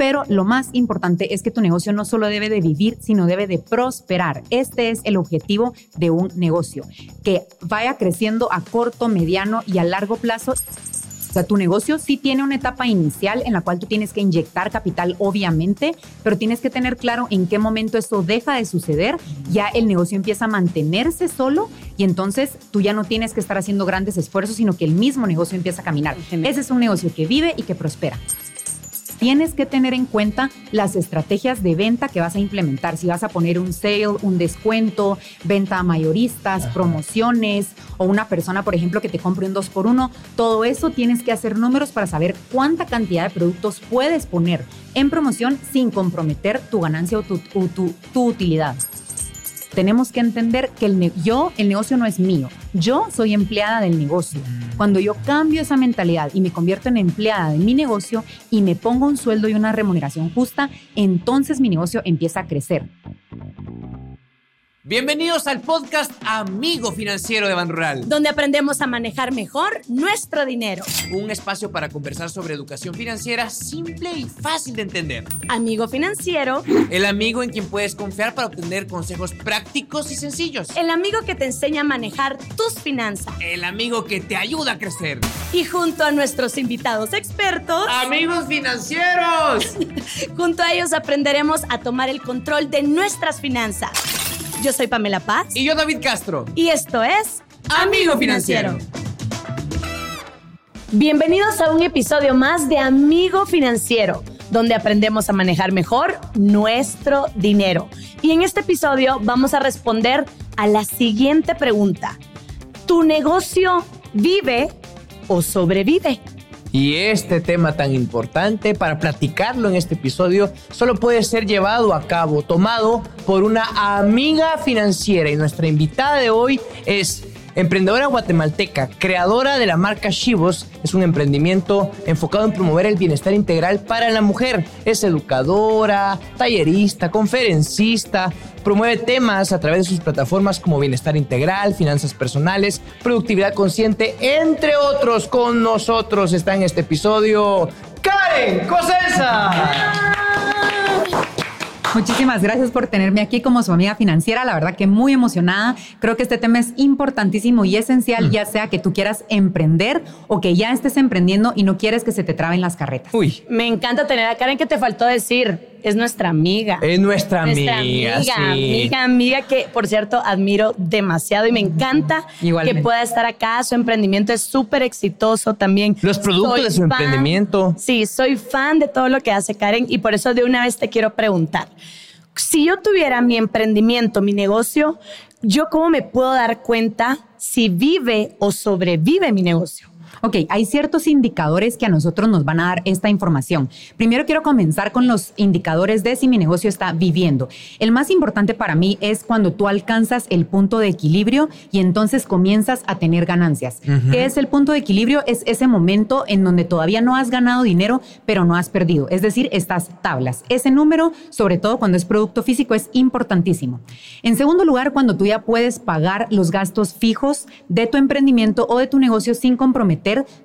pero lo más importante es que tu negocio no solo debe de vivir, sino debe de prosperar. Este es el objetivo de un negocio, que vaya creciendo a corto, mediano y a largo plazo o sea, tu negocio sí tiene una etapa inicial en la cual tú tienes que inyectar capital, obviamente, pero tienes que tener claro en qué momento eso deja de suceder. Ya el negocio empieza a mantenerse solo y entonces tú ya no tienes que estar haciendo grandes esfuerzos, sino que el mismo negocio empieza a caminar. Ese es un negocio que vive y que prospera tienes que tener en cuenta las estrategias de venta que vas a implementar. Si vas a poner un sale, un descuento, venta a mayoristas, promociones o una persona, por ejemplo, que te compre un 2 por 1 todo eso tienes que hacer números para saber cuánta cantidad de productos puedes poner en promoción sin comprometer tu ganancia o tu, tu utilidad tenemos que entender que el yo, el negocio no es mío. Yo soy empleada del negocio. Mm. Cuando yo cambio esa mentalidad y me convierto en empleada de mi negocio y me pongo un sueldo y una remuneración justa, entonces mi negocio empieza a crecer. Bienvenidos al podcast Amigo Financiero de Ban Rural, donde aprendemos a manejar mejor nuestro dinero. Un espacio para conversar sobre educación financiera simple y fácil de entender. Amigo Financiero, el amigo en quien puedes confiar para obtener consejos prácticos y sencillos. El amigo que te enseña a manejar tus finanzas. El amigo que te ayuda a crecer. Y junto a nuestros invitados expertos, Amigos Financieros, junto a ellos aprenderemos a tomar el control de nuestras finanzas. Yo soy Pamela Paz. Y yo David Castro. Y esto es Amigo Financiero. Bienvenidos a un episodio más de Amigo Financiero, donde aprendemos a manejar mejor nuestro dinero. Y en este episodio vamos a responder a la siguiente pregunta. ¿Tu negocio vive o sobrevive? Y este tema tan importante para platicarlo en este episodio solo puede ser llevado a cabo, tomado por una amiga financiera. Y nuestra invitada de hoy es Emprendedora guatemalteca, creadora de la marca Shivos, es un emprendimiento enfocado en promover el bienestar integral para la mujer. Es educadora, tallerista, conferencista, promueve temas a través de sus plataformas como bienestar integral, finanzas personales, productividad consciente, entre otros. Con nosotros está en este episodio Karen Cosesa. Muchísimas gracias por tenerme aquí como su amiga financiera. La verdad que muy emocionada. Creo que este tema es importantísimo y esencial, mm. ya sea que tú quieras emprender o que ya estés emprendiendo y no quieres que se te traben las carretas. Uy. Me encanta tener a Karen que te faltó decir es nuestra amiga. Es nuestra, nuestra amiga. Amiga, amiga, amiga, que por cierto admiro demasiado y me encanta que pueda estar acá. Su emprendimiento es súper exitoso también. Los productos de su emprendimiento. Sí, soy fan de todo lo que hace Karen y por eso de una vez te quiero preguntar. Si yo tuviera mi emprendimiento, mi negocio, ¿yo cómo me puedo dar cuenta si vive o sobrevive mi negocio? Ok, hay ciertos indicadores que a nosotros nos van a dar esta información. Primero quiero comenzar con los indicadores de si mi negocio está viviendo. El más importante para mí es cuando tú alcanzas el punto de equilibrio y entonces comienzas a tener ganancias. ¿Qué es el punto de equilibrio? Es ese momento en donde todavía no has ganado dinero, pero no has perdido. Es decir, estas tablas. Ese número, sobre todo cuando es producto físico, es importantísimo. En segundo lugar, cuando tú ya puedes pagar los gastos fijos de tu emprendimiento o de tu negocio sin comprometer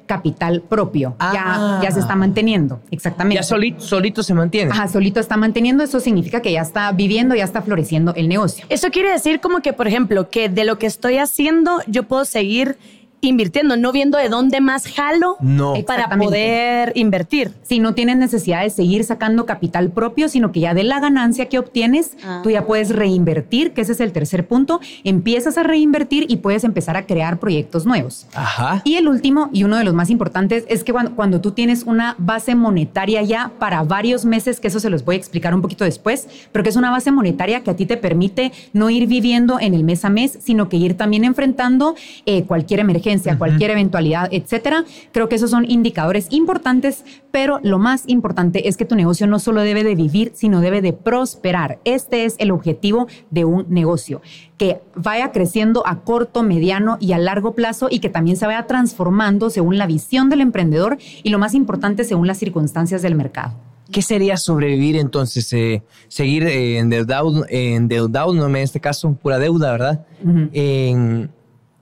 capital propio. Ya, ya se está manteniendo, exactamente. Ya solito, solito se mantiene. Ajá, solito está manteniendo. Eso significa que ya está viviendo, ya está floreciendo el negocio. Eso quiere decir como que, por ejemplo, que de lo que estoy haciendo yo puedo seguir invirtiendo, no viendo de dónde más jalo para poder invertir. Si no tienes necesidad de seguir sacando capital propio, sino que ya de la ganancia que obtienes, ah. tú ya puedes reinvertir, que ese es el tercer punto. Empiezas a reinvertir y puedes empezar a crear proyectos nuevos. Ajá. Y el último, y uno de los más importantes, es que cuando, cuando tú tienes una base monetaria ya para varios meses, que eso se los voy a explicar un poquito después, pero que es una base monetaria que a ti te permite no ir viviendo en el mes a mes, sino que ir también enfrentando eh, cualquier emergencia cualquier eventualidad, etcétera. Creo que esos son indicadores importantes, pero lo más importante es que tu negocio no solo debe de vivir, sino debe de prosperar. Este es el objetivo de un negocio, que vaya creciendo a corto, mediano y a largo plazo y que también se vaya transformando según la visión del emprendedor y lo más importante según las circunstancias del mercado. ¿Qué sería sobrevivir entonces? Eh, seguir eh, endeudado, endeudado, no en este caso, pura deuda, ¿verdad?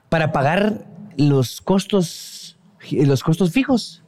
para pagar los costos, los costos fijos.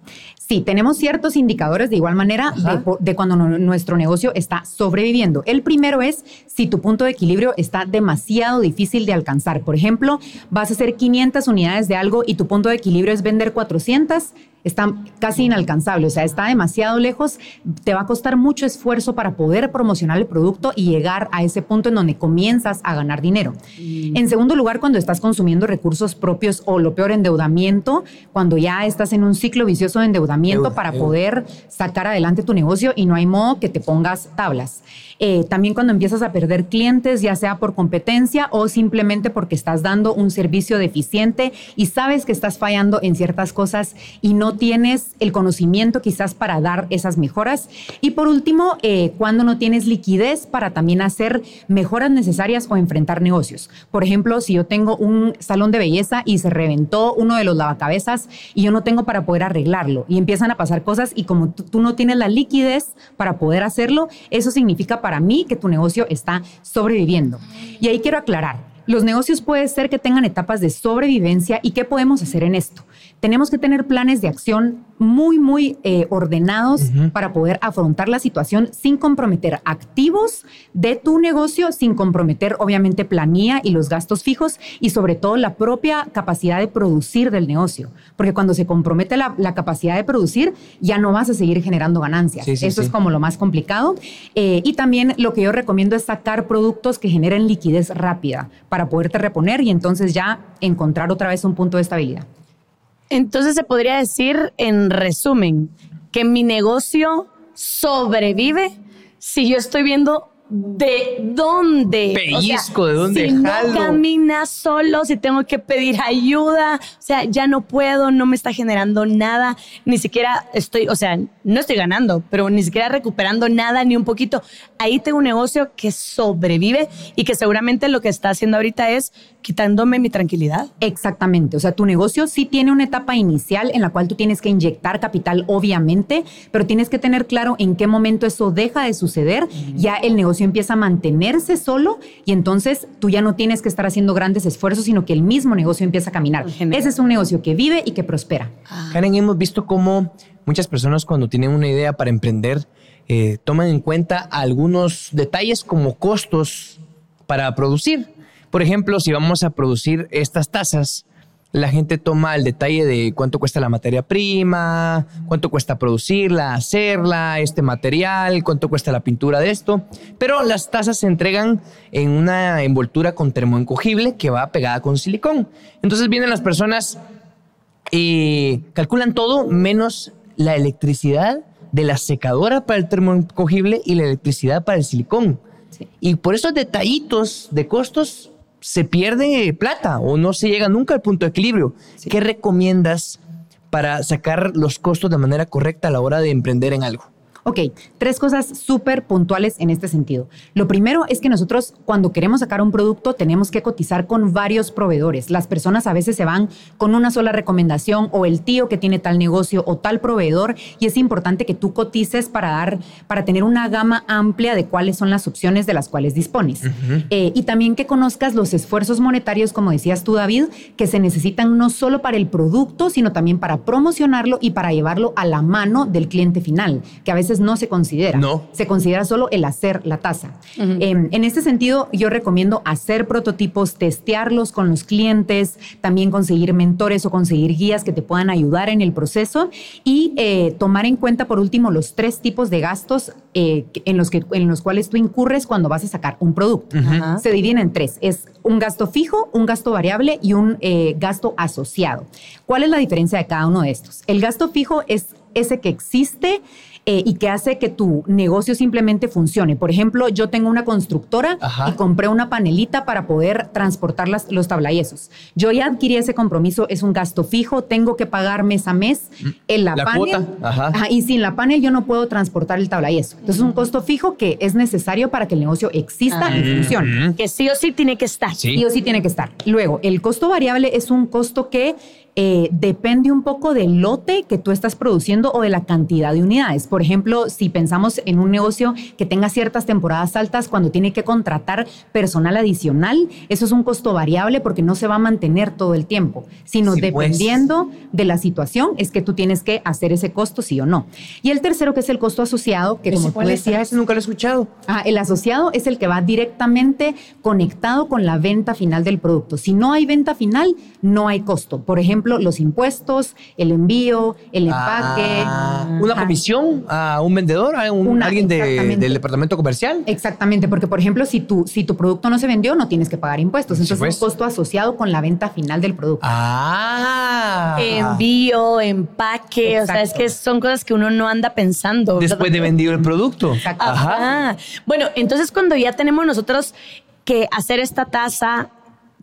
Sí, tenemos ciertos indicadores de igual manera de, cuando nuestro negocio está sobreviviendo. El primero es si tu punto de equilibrio está demasiado difícil de alcanzar. Por ejemplo, vas a hacer 500 unidades de algo y tu punto de equilibrio es vender 400 está casi inalcanzable, o sea, está demasiado lejos, te va a costar mucho esfuerzo para poder promocionar el producto y llegar a ese punto en donde comienzas a ganar dinero. Mm. En segundo lugar, cuando estás consumiendo recursos propios o lo peor, endeudamiento, cuando ya estás en un ciclo vicioso de endeudamiento para poder sacar adelante tu negocio y no hay modo que te pongas tablas. Eh, también cuando empiezas a perder clientes, ya sea por competencia o simplemente porque estás dando un servicio deficiente y sabes que estás fallando en ciertas cosas y no tienes el conocimiento quizás para dar esas mejoras. Y por último, eh, cuando no tienes liquidez para también hacer mejoras necesarias o enfrentar negocios. Por ejemplo, si yo tengo un salón de belleza y se reventó uno de los lavacabezas y yo no tengo para poder arreglarlo y empiezan a pasar cosas y como tú no tienes la liquidez para poder hacerlo, eso significa para mí que tu negocio está sobreviviendo. Y ahí quiero aclarar, los negocios puede ser que tengan etapas de sobrevivencia y qué podemos hacer en esto tenemos que tener planes de acción muy, muy eh, ordenados para poder afrontar la situación sin comprometer activos de tu negocio, sin comprometer obviamente planilla y los gastos fijos y sobre todo la propia capacidad de producir del negocio. Porque cuando se compromete la, capacidad de producir, ya no vas a seguir generando ganancias. Eso es como lo más complicado. Eh, y también lo que yo recomiendo es sacar productos que generen liquidez rápida para poderte reponer y entonces ya encontrar otra vez un punto de estabilidad. Entonces se podría decir, en resumen, que mi negocio sobrevive si yo estoy viendo de dónde. Pellizco, de dónde Si no camina solo, si tengo que pedir ayuda, o sea, ya no puedo, no me está generando nada, ni siquiera estoy, o sea, no estoy ganando, pero ni siquiera recuperando nada, ni un poquito. Ahí tengo un negocio que sobrevive y que seguramente lo que está haciendo ahorita es quitándome mi tranquilidad. Exactamente, o sea, tu negocio sí tiene una etapa inicial en la cual tú tienes que inyectar capital, obviamente, pero tienes que tener claro en qué momento eso deja de suceder, ya el negocio empieza a mantenerse solo y entonces tú ya no tienes que estar haciendo grandes esfuerzos, sino que el mismo negocio empieza a caminar. Ese es un negocio que vive y que prospera. Ah. Karen, hemos visto cómo muchas personas cuando tienen una idea para emprender eh, toman en cuenta algunos detalles como costos para producir. Por ejemplo, si vamos a producir estas tazas, la gente toma el detalle de cuánto cuesta la materia prima, cuánto cuesta producirla, hacerla, este material, cuánto cuesta la pintura de esto. Pero las tazas se entregan en una envoltura con termoencogible que va pegada con silicón. Entonces vienen las personas y calculan todo menos la electricidad de la secadora para el termoencogible y la electricidad para el silicón. Y por esos detallitos de costos se pierde plata o no se llega nunca al punto de equilibrio. ¿Qué recomiendas para sacar los costos de manera correcta a la hora de emprender en algo? Ok, tres cosas súper puntuales en este sentido. Lo primero es que nosotros cuando queremos sacar un producto tenemos que cotizar con varios proveedores. Las personas a veces se van con una sola recomendación o el tío que tiene tal negocio o tal proveedor y es importante que tú cotices para dar, para tener una gama amplia de cuáles son las opciones de las cuales dispones. Eh, y también que conozcas los esfuerzos monetarios, como decías tú David, que se necesitan no solo para el producto, sino también para promocionarlo y para llevarlo a la mano del cliente final, que a veces no se considera. No. Se considera solo el hacer la taza. Em, en este sentido, yo recomiendo hacer prototipos, testearlos con los clientes, también conseguir mentores o conseguir guías que te puedan ayudar en el proceso y eh, tomar en cuenta, por último, los tres tipos de gastos eh, en, los que, en los cuales tú incurres cuando vas a sacar un producto. Se dividen en tres. Es un gasto fijo, un gasto variable y un eh, gasto asociado. ¿Cuál es la diferencia de cada uno de estos? El gasto fijo es ese que existe eh, y que hace que tu negocio simplemente funcione. Por ejemplo, yo tengo una constructora y compré una panelita para poder transportar las, los tablayezos. Yo ya adquirí ese compromiso, es un gasto fijo, tengo que pagar mes a mes en la, panel. y sin la panel yo no puedo transportar el tablayeso. Entonces es un costo fijo que es necesario para que el negocio exista y funcione. Que sí o sí tiene que estar. Sí o sí tiene que estar. Luego, el costo variable es un costo que eh, depende un poco del lote que tú estás produciendo o de la cantidad de unidades. Por ejemplo, si pensamos en un negocio que tenga ciertas temporadas altas cuando tiene que contratar personal adicional, eso es un costo variable porque no se va a mantener todo el tiempo, sino Sí, pues. dependiendo de la situación es que tú tienes que hacer ese costo sí o no. Y el tercero que es el costo asociado, que como tú decías, Ese nunca lo he escuchado. Ah, el asociado es el que va directamente conectado con la venta final del producto. Si no hay venta final, no hay costo. Por ejemplo, los impuestos, el envío, el empaque. Ah, una comisión a un vendedor, a un- Una, alguien de- del departamento comercial. Exactamente, porque por ejemplo, si tu, si tu producto no se vendió, no tienes que pagar impuestos. Sí, Entonces pues. es un costo asociado con la venta final del producto. Ah. Envío, empaque, o sea, es que son cosas que uno no anda pensando. Después de vendido el producto. Exacto. Ajá. Ajá. Bueno, entonces cuando ya tenemos nosotros que hacer esta tasa,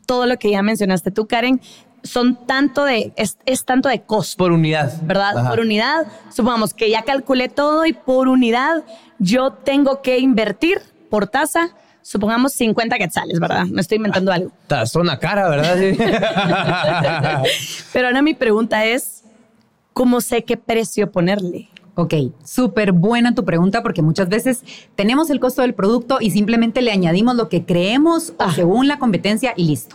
todo lo que ya mencionaste tú, Karen, son tanto de, es, es tanto de costo, Por unidad. ¿verdad? Ajá. Por unidad, supongamos que ya calculé todo y por unidad yo tengo que invertir por tasa, supongamos 50 quetzales, ¿verdad? Me estoy inventando algo. Tazona cara, ¿verdad? Sí. Pero ahora mi pregunta es, ¿cómo sé qué precio ponerle? Ok, súper buena tu pregunta porque muchas veces tenemos el costo del producto y simplemente le añadimos lo que creemos o según la competencia y listo.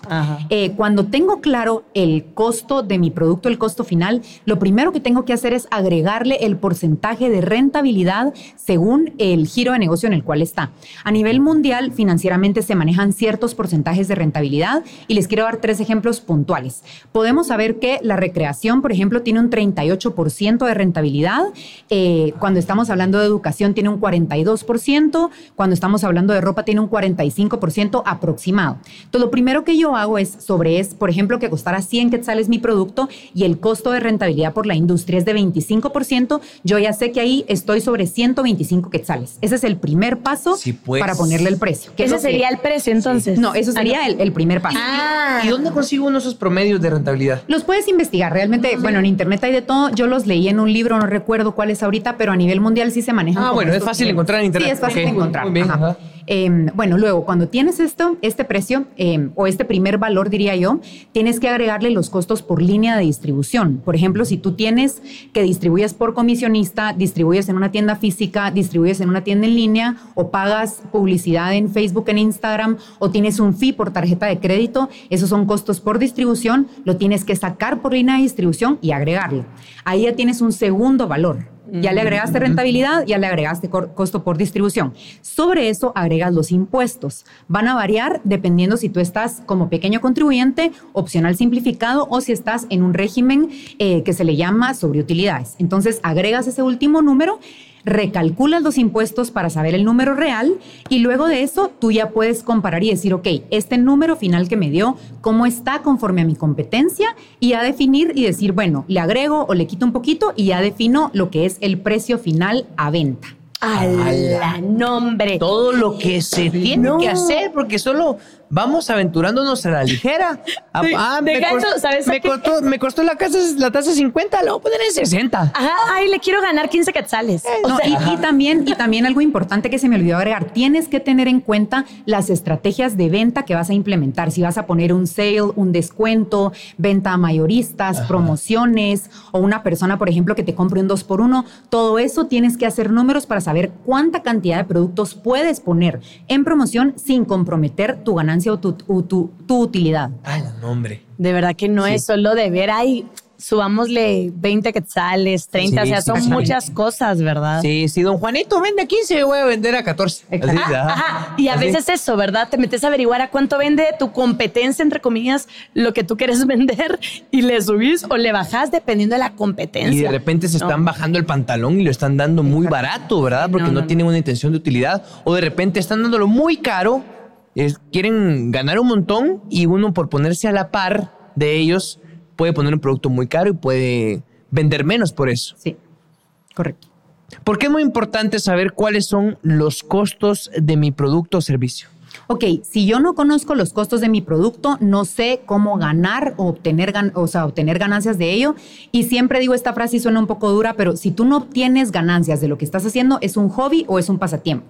Eh, cuando tengo claro el costo de mi producto, el costo final, lo primero que tengo que hacer es agregarle el porcentaje de rentabilidad según el giro de negocio en el cual está. A nivel mundial, financieramente se manejan ciertos porcentajes de rentabilidad y les quiero dar tres ejemplos puntuales. Podemos saber que la recreación, por ejemplo, tiene un 38% de rentabilidad. Eh, cuando estamos hablando de educación tiene un 42%, cuando estamos hablando de ropa tiene un 45% aproximado. Entonces, lo primero que yo hago es sobre es, por ejemplo, que costara 100 quetzales mi producto y el costo de rentabilidad por la industria es de 25%, yo ya sé que ahí estoy sobre 125 quetzales. Ese es el primer paso Sí, pues. para ponerle el precio. Ese sería el precio entonces. No, eso Ah, sería el, el primer paso. Ah. ¿Y dónde consigo uno de esos promedios de rentabilidad? Los puedes investigar, realmente, bueno, en internet hay de todo. Yo los leí en un libro, no recuerdo cuál es ahorita, pero a nivel mundial sí se manejan. Ah, bueno, es fácil encontrar en internet. Sí, es fácil encontrar. muy bien, ajá. ajá. Eh, bueno, luego, cuando tienes esto, este precio eh, o este primer valor, diría yo, tienes que agregarle los costos por línea de distribución. Por ejemplo, si tú tienes que distribuyes por comisionista, distribuyes en una tienda física, distribuyes en una tienda en línea o pagas publicidad en Facebook, en Instagram o tienes un fee por tarjeta de crédito, esos son costos por distribución, lo tienes que sacar por línea de distribución y agregarlo. Ahí ya tienes un segundo valor. Ya le agregaste rentabilidad, ya le agregaste costo por distribución. Sobre eso agregas los impuestos. Van a variar dependiendo si tú estás como pequeño contribuyente, opcional simplificado, o si estás en un régimen eh, que se le llama sobre utilidades. Entonces agregas ese último número recalculas los impuestos para saber el número real y luego de eso tú ya puedes comparar y decir, ok, este número final que me dio, ¿cómo está conforme a mi competencia? Y ya definir y decir, bueno, le agrego o le quito un poquito y ya defino lo que es el precio final a venta. A la nombre. Todo lo que se tiene No. que hacer, porque solo vamos aventurándonos a la ligera. Ah, ah, de me, costó, ¿sabes a me, qué? costó, me costó la, casa, la tasa 50, la voy a poner en 60. Ajá, ay, le quiero ganar 15 quetzales. O No, sea, y, y también, y también algo importante que se me olvidó agregar, tienes que tener en cuenta las estrategias de venta que vas a implementar. Si vas a poner un sale, un descuento, venta a mayoristas, promociones o una persona, por ejemplo, que te compre un 2 por 1 todo eso tienes que hacer números para saber cuánta cantidad de productos puedes poner en promoción sin comprometer tu ganancia o tu, tu- tu utilidad. Ay, no, hombre. de verdad que no Sí. es solo de ver, ay, subámosle 20 quetzales, 30, Sí, o sea, son sí. muchas cosas, ¿verdad? Sí, si don Juanito vende a 15, voy a vender a 14. Exacto. Así, Ajá, ajá. ajá. Y a Así. veces eso, ¿verdad? Te metes a averiguar a cuánto vende tu competencia, entre comillas, lo que tú quieres vender y le subís o le bajás dependiendo de la competencia. Y de repente se No. están bajando el pantalón y lo están dando muy barato, ¿verdad? Porque No, no, no, tienen una intención de utilidad. O de repente están dándolo muy caro, es- quieren ganar un montón y uno por ponerse a la par de ellos puede poner un producto muy caro y puede vender menos por eso. Sí, correcto. ¿Por qué es muy importante saber cuáles son los costos de mi producto o servicio? Ok, si yo no conozco los costos de mi producto, no sé cómo ganar o obtener, gan- o sea, obtener ganancias de ello. Y siempre digo esta frase y suena un poco dura, pero si tú no obtienes ganancias de lo que estás haciendo, ¿es un hobby o es un pasatiempo?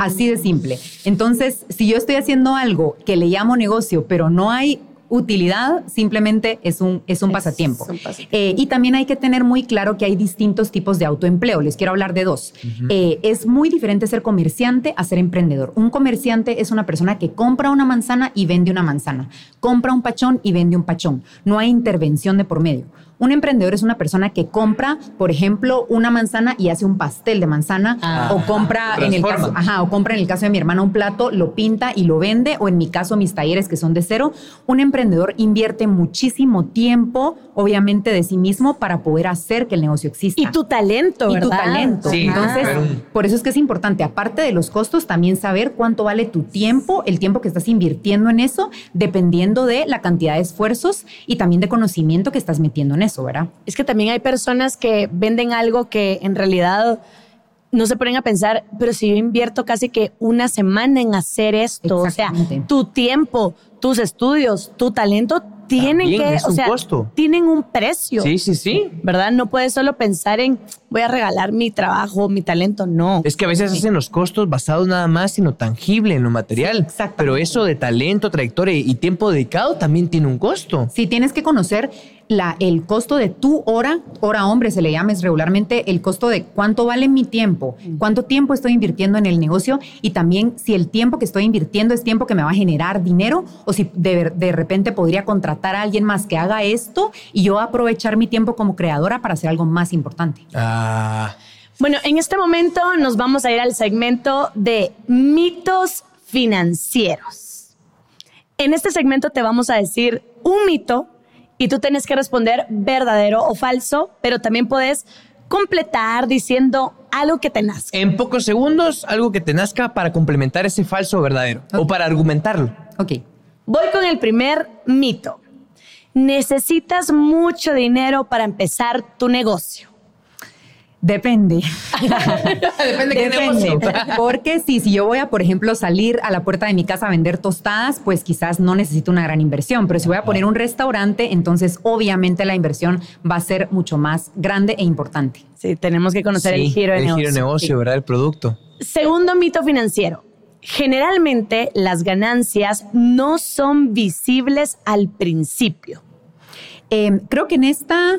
Así de simple. Entonces, si yo estoy haciendo algo que le llamo negocio, pero no hay utilidad, simplemente es un, es un Es pasatiempo. un pasatiempo. Eh, y también hay que tener muy claro que hay distintos tipos de autoempleo. Les quiero hablar de dos. Eh, es muy diferente ser comerciante a ser emprendedor. Un comerciante es una persona que compra una manzana y vende una manzana. Compra un pachón y vende un pachón. No hay intervención de por medio. Un emprendedor es una persona que compra, por ejemplo, una manzana y hace un pastel de manzana Ah. o compra en el caso, ajá, o compra en el caso de mi hermana un plato, lo pinta y lo vende o en mi caso mis talleres que son de cero. Un emprendedor invierte muchísimo tiempo, obviamente de sí mismo para poder hacer que el negocio exista. Y tu talento, Y ¿verdad? tu talento. Sí, Entonces, por eso es que es importante, aparte de los costos, también saber cuánto vale tu tiempo, el tiempo que estás invirtiendo en eso, dependiendo de la cantidad de esfuerzos y también de conocimiento que estás metiendo en eso, ¿verdad? Es que también hay personas que venden algo que en realidad no se ponen a pensar, pero si yo invierto casi que una semana en hacer esto, o sea, tu tiempo, tus estudios, tu talento tienen También que, o sea, costo. tienen un precio. Sí, sí, sí. ¿Verdad? No puedes solo pensar en voy a regalar mi trabajo, mi talento, no. Es que a veces hacen los costos basados nada más en lo tangible, en lo material. Sí, exactamente. Pero eso de talento, trayectoria y tiempo dedicado también tiene un costo. Si tienes que conocer la, el costo de tu hora, hora hombre se le llama es regularmente, el costo de cuánto vale mi tiempo, cuánto tiempo estoy invirtiendo en el negocio y también si el tiempo que estoy invirtiendo es tiempo que me va a generar dinero o si de, de repente podría contratar a alguien más que haga esto y yo aprovechar mi tiempo como creadora para hacer algo más importante. Ah, Bueno, en este momento nos vamos a ir al segmento de mitos financieros. En este segmento te vamos a decir un mito y tú tienes que responder verdadero o falso, pero también puedes completar diciendo algo que te nazca. en pocos segundos, algo que te nazca para complementar ese falso o verdadero. O para argumentarlo. Ok. Voy con el primer mito. Necesitas mucho dinero para empezar tu negocio. Depende. Depende de qué negocio. Porque sí, si yo voy a, por ejemplo, salir a la puerta de mi casa a vender tostadas, pues quizás no necesito una gran inversión. Pero si voy a poner un restaurante, entonces obviamente la inversión va a ser mucho más grande e importante. Sí, tenemos que conocer el giro de el negocio. giro de negocio, Sí. ¿verdad? El producto. Segundo mito financiero. Generalmente las ganancias no son visibles al principio. Eh, creo que en esta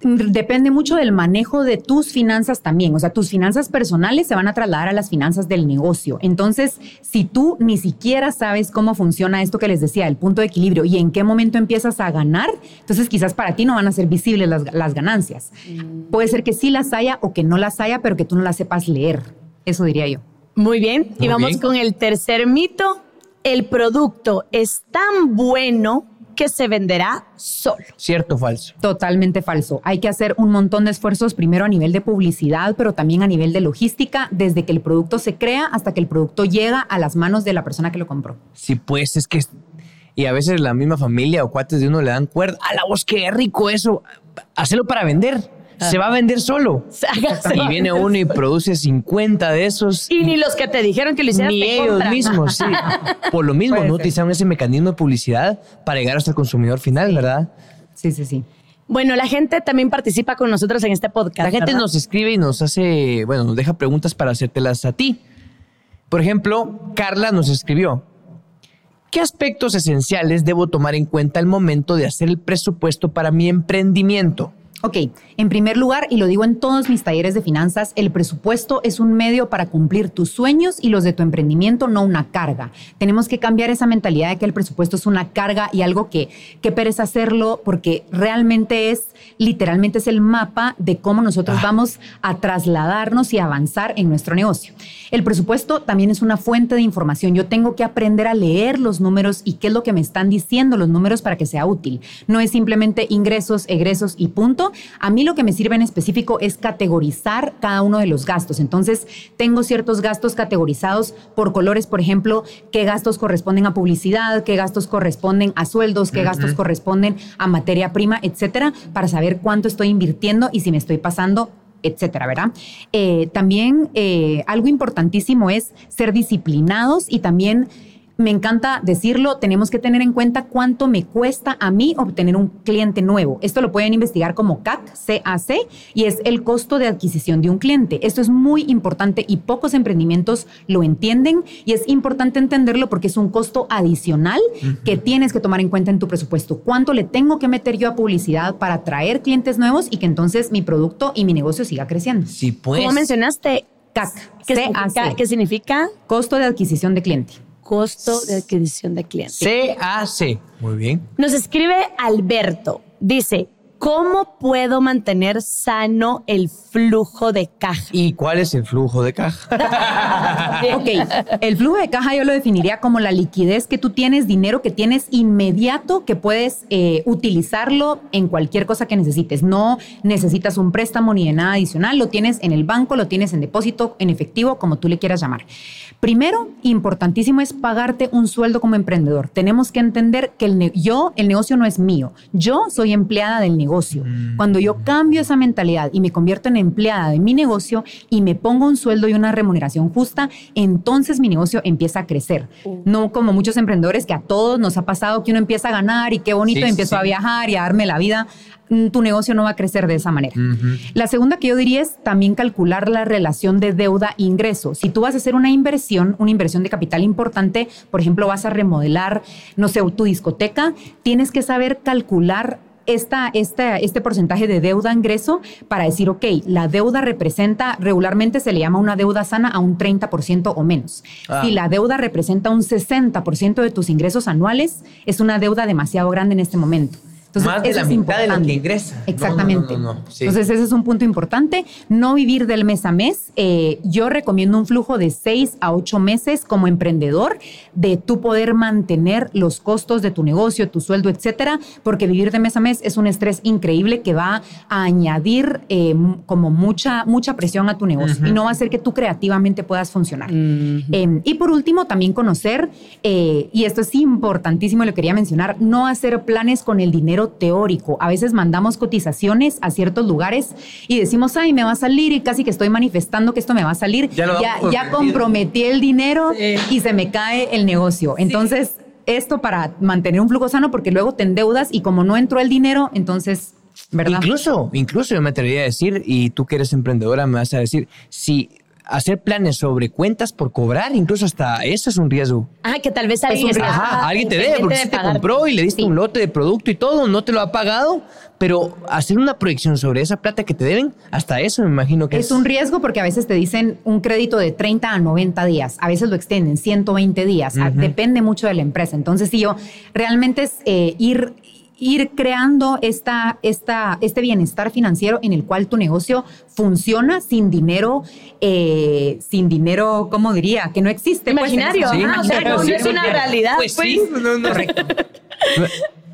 depende mucho del manejo de tus finanzas también. O sea, tus finanzas personales se van a trasladar a las finanzas del negocio. Entonces, si tú ni siquiera sabes cómo funciona esto que les decía, el punto de equilibrio y en qué momento empiezas a ganar, entonces quizás para ti no van a ser visibles las, las ganancias. Puede ser que sí las haya o que no las haya, pero que tú no las sepas leer. Eso diría yo. Muy bien. y vamos bien. con el tercer mito. El producto es tan bueno que se venderá solo. ¿Cierto o falso? Totalmente falso. Hay que hacer un montón de esfuerzos primero a nivel de publicidad, pero también a nivel de logística, desde que el producto se crea hasta que el producto llega a las manos de la persona que lo compró. Sí, pues es que. Y a veces la misma familia o cuates de uno le dan cuerda. A la voz, qué rico eso. Hacelo para vender. Se va a vender solo. Y viene uno y produce 50 de esos. Y ni los que te dijeron que lo hicieras Ni te ellos compran. mismos, sí. Por lo mismo, Puede no ser. utilizaron ese mecanismo de publicidad para llegar hasta el consumidor final, ¿verdad? Sí, sí, sí. Bueno, la gente también participa con nosotros en este podcast. La gente ¿verdad? nos escribe y nos hace, bueno, nos deja preguntas para hacértelas a ti. Por ejemplo, Carla nos escribió, ¿qué aspectos esenciales debo tomar en cuenta al momento de hacer el presupuesto para mi emprendimiento? Ok, en primer lugar, y lo digo en todos mis talleres de finanzas, el presupuesto es un medio para cumplir tus sueños y los de tu emprendimiento, no una carga. Tenemos que cambiar esa mentalidad de que el presupuesto es una carga y algo que, que pereza hacerlo, porque realmente es, literalmente es el mapa de cómo nosotros vamos a trasladarnos y avanzar en nuestro negocio. El presupuesto también es una fuente de información. Yo tengo que aprender a leer los números y qué es lo que me están diciendo los números para que sea útil. No es simplemente ingresos, egresos y punto. A mí lo que me sirve en específico es categorizar cada uno de los gastos. Entonces, tengo ciertos gastos categorizados por colores, por ejemplo, qué gastos corresponden a publicidad, qué gastos corresponden a sueldos, qué gastos corresponden a materia prima, etcétera, para saber cuánto estoy invirtiendo y si me estoy pasando etcétera, ¿verdad? Eh, también eh, algo importantísimo es ser disciplinados y también me encanta decirlo, tenemos que tener en cuenta cuánto me cuesta a mí obtener un cliente nuevo. Esto lo pueden investigar como CAC, CAC, y es el costo de adquisición de un cliente. Esto es muy importante y pocos emprendimientos lo entienden y es importante entenderlo porque es un costo adicional que tienes que tomar en cuenta en tu presupuesto. ¿Cuánto le tengo que meter yo a publicidad para atraer clientes nuevos y que entonces mi producto y mi negocio siga creciendo? Sí, pues. Como mencionaste, CAC, ¿qué significa? ¿Qué significa? Costo de adquisición de cliente costo de adquisición de clientes. CAC. Muy bien. Nos escribe Alberto. Dice, ¿Cómo puedo mantener sano el flujo de caja? ¿Y cuál es el flujo de caja? ok, el flujo de caja yo lo definiría como la liquidez que tú tienes, dinero que tienes inmediato que puedes eh, utilizarlo en cualquier cosa que necesites. No necesitas un préstamo ni de nada adicional, lo tienes en el banco, lo tienes en depósito, en efectivo, como tú le quieras llamar. Primero, importantísimo es pagarte un sueldo como emprendedor. Tenemos que entender que el yo, el negocio no es mío. Yo soy empleada del negocio. Mm. Cuando yo cambio esa mentalidad y me convierto en empleada de mi negocio y me pongo un sueldo y una remuneración justa, entonces mi negocio empieza a crecer. Mm. No como muchos emprendedores que a todos nos ha pasado que uno empieza a ganar y qué bonito, empiezo a viajar y a darme la vida. Mm, tu negocio no va a crecer de esa manera. La segunda que yo diría es también calcular la relación de deuda-ingreso. Si tú vas a hacer una inversión, una inversión de capital importante, por ejemplo, vas a remodelar, no sé, tu discoteca, tienes que saber calcular esta, este porcentaje de deuda-ingreso para decir, ok, la deuda representa, regularmente se le llama una deuda sana a un 30% o menos. Ah. Si la deuda representa un 60% de tus ingresos anuales, es una deuda demasiado grande en este momento. Más de la mitad de lo que ingresa. Exactamente. Entonces, ese es un punto importante. No vivir del mes a mes. Eh, yo recomiendo un flujo de seis a ocho meses como emprendedor de tu poder mantener los costos de tu negocio, tu sueldo, etcétera, porque vivir de mes a mes es un estrés increíble que va a añadir eh, como mucha, mucha presión a tu negocio y no va a hacer que tú creativamente puedas funcionar. Em, y por último, también conocer, eh, y esto es importantísimo, lo quería mencionar, no hacer planes con el dinero teórico. A veces mandamos cotizaciones a ciertos lugares y decimos, ay, me va a salir y casi que estoy manifestando que esto me va a salir. Ya, ya, comprometí el dinero y se me cae el negocio. Entonces, esto para mantener un flujo sano, porque luego te endeudas y como no entró el dinero, entonces ¿verdad? Incluso, incluso yo me atrevería a decir, y tú que eres emprendedora me vas a decir, si hacer planes sobre cuentas por cobrar, incluso hasta eso es un riesgo. Ah, que tal vez alguien, alguien te debe porque te compró y le diste un lote de producto y todo, no te lo ha pagado, pero hacer una proyección sobre esa plata que te deben, hasta eso me imagino que es. Es un riesgo porque a veces te dicen un crédito de 30 a 90 días, a veces lo extienden 120 días, depende mucho de la empresa. Entonces, si yo realmente es eh, ir ir creando esta, esta, este bienestar financiero en el cual tu negocio funciona sin dinero, eh, sin dinero, ¿cómo diría? Que no existe. Pues, imaginario. o sea, no, es una realidad. Pues, sí, pues. no, no.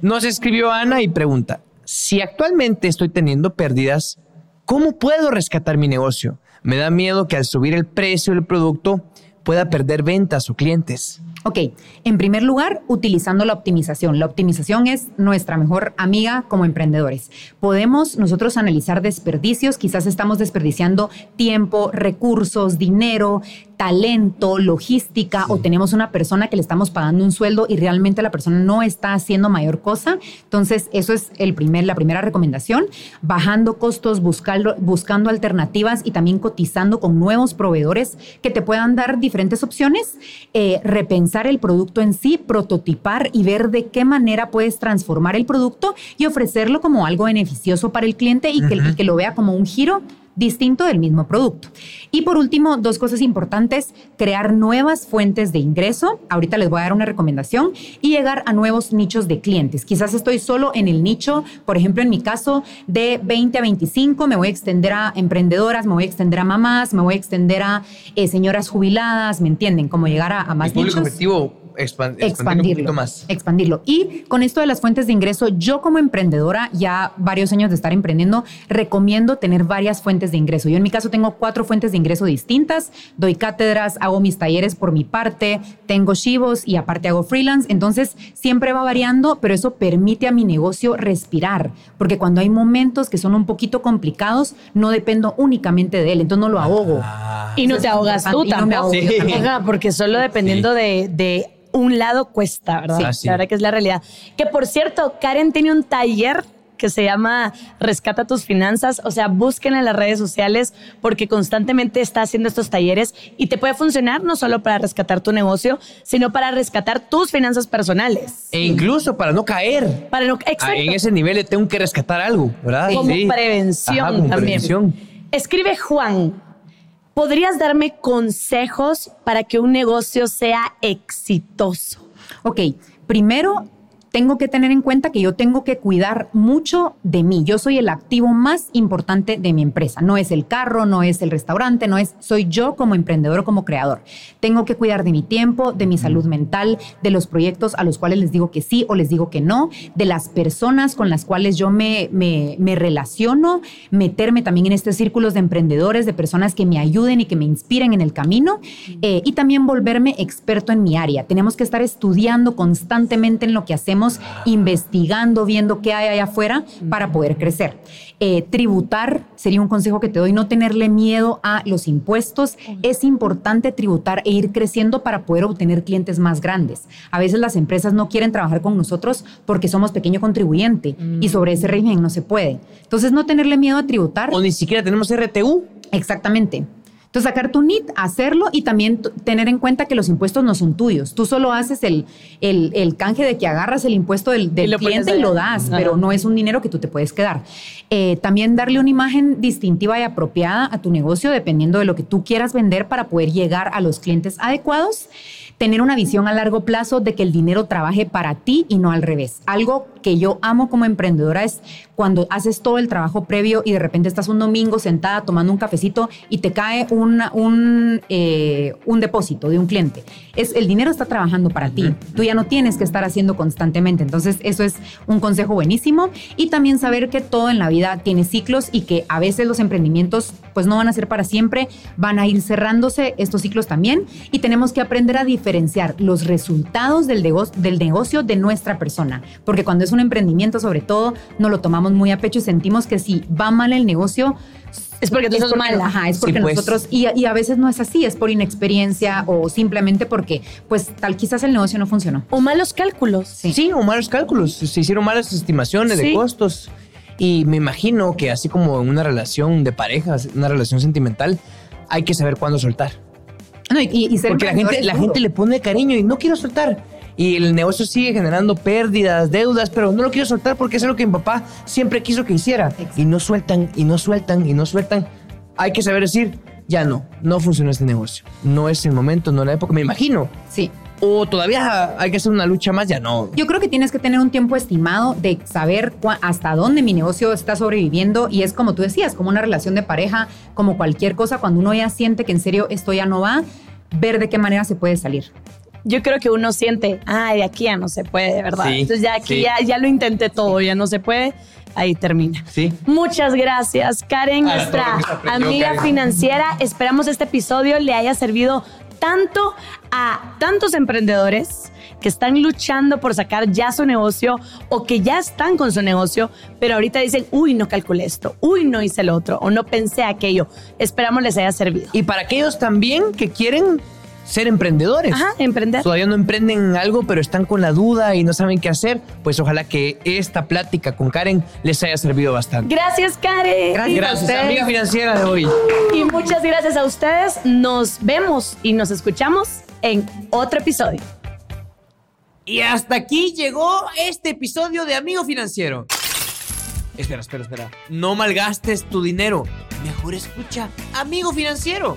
Nos escribió Ana y pregunta, si actualmente estoy teniendo pérdidas, ¿cómo puedo rescatar mi negocio? Me da miedo que al subir el precio del producto pueda perder ventas o clientes. Ok, en primer lugar, utilizando la optimización. La optimización es nuestra mejor amiga como emprendedores. Podemos nosotros analizar desperdicios, quizás estamos desperdiciando tiempo, recursos, dinero, talento, logística o tenemos una persona que le estamos pagando un sueldo y realmente la persona no está haciendo mayor cosa. Entonces, eso es el primer, la primera recomendación, bajando costos, buscando, buscando alternativas y también cotizando con nuevos proveedores que te puedan dar diferentes opciones, eh, repensar el producto en sí, prototipar y ver de qué manera puedes transformar el producto y ofrecerlo como algo beneficioso para el cliente y que, y que lo vea como un giro distinto del mismo producto. Y por último, dos cosas importantes, crear nuevas fuentes de ingreso. Ahorita les voy a dar una recomendación y llegar a nuevos nichos de clientes. Quizás estoy solo en el nicho, por ejemplo, en mi caso, de 20 a 25, me voy a extender a emprendedoras, me voy a extender a mamás, me voy a extender a eh, señoras jubiladas, ¿me entienden? Como llegar a, más nichos expandirlo, más. Expandirlo. Y con esto de las fuentes de ingreso, yo como emprendedora, ya varios años de estar emprendiendo, recomiendo tener varias fuentes de ingreso. Yo en mi caso tengo cuatro fuentes de ingreso distintas. Doy cátedras, hago mis talleres por mi parte, tengo shivos y aparte hago freelance. Entonces siempre va variando, pero eso permite a mi negocio respirar. Porque cuando hay momentos que son un poquito complicados, no dependo únicamente de él. Entonces no lo ahogo. y no te ahogas tú tampoco. porque solo dependiendo de un lado cuesta, ¿verdad? Sí. La verdad que es la realidad. Que por cierto, Karen tiene un taller que se llama Rescata tus finanzas. O sea, búsquenla en las redes sociales porque constantemente está haciendo estos talleres y te puede funcionar no solo para rescatar tu negocio, sino para rescatar tus finanzas personales. E incluso para no caer. Para no, Ah, exacto. En ese nivel le tengo que rescatar algo, ¿verdad? como Sí. prevención Ajá, como también. prevención. Escribe Juan. ¿Podrías darme consejos para que un negocio sea exitoso? Ok, primero tengo que tener en cuenta que yo tengo que cuidar mucho de mí. Yo soy el activo más importante de mi empresa. No es el carro, no es el restaurante, no es, soy yo como emprendedor o como creador. Tengo que cuidar de mi tiempo, de mi salud mental, de los proyectos a los cuales les digo que sí o les digo que no, de las personas con las cuales yo me, me, me relaciono, meterme también en estos círculos de emprendedores, de personas que me ayuden y que me inspiren en el camino eh, y también volverme experto en mi área. Tenemos que estar estudiando constantemente en lo que hacemos, investigando, viendo qué hay allá afuera para poder crecer. Eh, tributar sería un consejo que te doy, no tenerle miedo a los impuestos. Es importante tributar e ir creciendo para poder obtener clientes más grandes. A veces las empresas no quieren trabajar con nosotros porque somos pequeño contribuyente y sobre ese régimen no se puede. Entonces, no tenerle miedo a tributar. O ni siquiera tenemos RTU. Exactamente. Entonces, sacar tu NIT, hacerlo y también tener en cuenta que los impuestos no son tuyos. Tú solo haces el, el, el canje de que agarras el impuesto del, del Y cliente y lo das, Ajá. pero no es un dinero que tú te puedes quedar. Eh, también darle una imagen distintiva y apropiada a tu negocio, dependiendo de lo que tú quieras vender para poder llegar a los clientes adecuados. Tener una visión a largo plazo de que el dinero trabaje para ti y no al revés. Algo que yo amo como emprendedora es cuando haces todo el trabajo previo y de repente estás un domingo sentada tomando un cafecito y te cae una- un, eh, un depósito de un cliente. Es, el dinero está trabajando para ti. Tú ya no tienes que estar haciendo constantemente. Entonces, eso es un consejo buenísimo. Y también saber que todo en la vida tiene ciclos y que a veces los emprendimientos pues no van a ser para siempre, van a ir cerrándose estos ciclos también. Y tenemos que aprender a diferenciar los resultados del, nego- del negocio de nuestra persona. Porque cuando es un emprendimiento, sobre todo, no lo tomamos muy a pecho y sentimos que si va mal el negocio, Es porque tú es sos porque- mala. Ajá, es Sí, porque pues. nosotros, y, y a veces no es así, es por inexperiencia o simplemente porque, pues, tal quizás el negocio no funcionó. O malos cálculos. Sí. o malos cálculos. Se hicieron malas estimaciones Sí. de costos. Y me imagino que así como en una relación de pareja, una relación sentimental, hay que saber cuándo soltar. No, y, y- y ser Porque la gente, la le pone cariño y no quiero soltar. Y el negocio sigue generando pérdidas, deudas, pero no lo quiero soltar porque es lo que mi papá siempre quiso que hiciera. Exacto. Y no sueltan, y no sueltan, y no sueltan. Hay que saber decir, ya no, no funciona este negocio. No es el momento, no es la época, me imagino. Sí. O todavía hay que hacer una lucha más, ya no. Yo creo que tienes que tener un tiempo estimado de saber hasta dónde mi negocio está sobreviviendo y es como tú decías, como una relación de pareja, como cualquier cosa, cuando uno ya siente que en serio esto ya no va, ver de qué manera se puede salir. Yo creo que uno siente, ay, de aquí ya no se puede, ¿verdad? Sí, Entonces ya aquí sí. ya, ya lo intenté todo, ya no se puede, ahí termina. Sí. Muchas gracias, Karen, nuestra aprendió, amiga Karen. financiera. Esperamos este episodio le haya servido tanto a tantos emprendedores que están luchando por sacar ya su negocio o que ya están con su negocio, pero ahorita dicen, uy, no calculé esto, uy, no hice lo otro o no pensé aquello. Esperamos les haya servido. Y para aquellos también que quieren ser emprendedores. Ajá, emprender. Todavía no emprenden en algo, pero están con la duda y no saben qué hacer. Pues ojalá que esta plática con Karen les haya servido bastante. Gracias, Karen. Gracias. Gracias, amiga financiera de hoy. Y muchas gracias a ustedes. Nos vemos y nos escuchamos en otro episodio. Y hasta aquí llegó este episodio de Amigo Financiero. Espera, espera, espera. No malgastes tu dinero. Mejor escucha Amigo Financiero.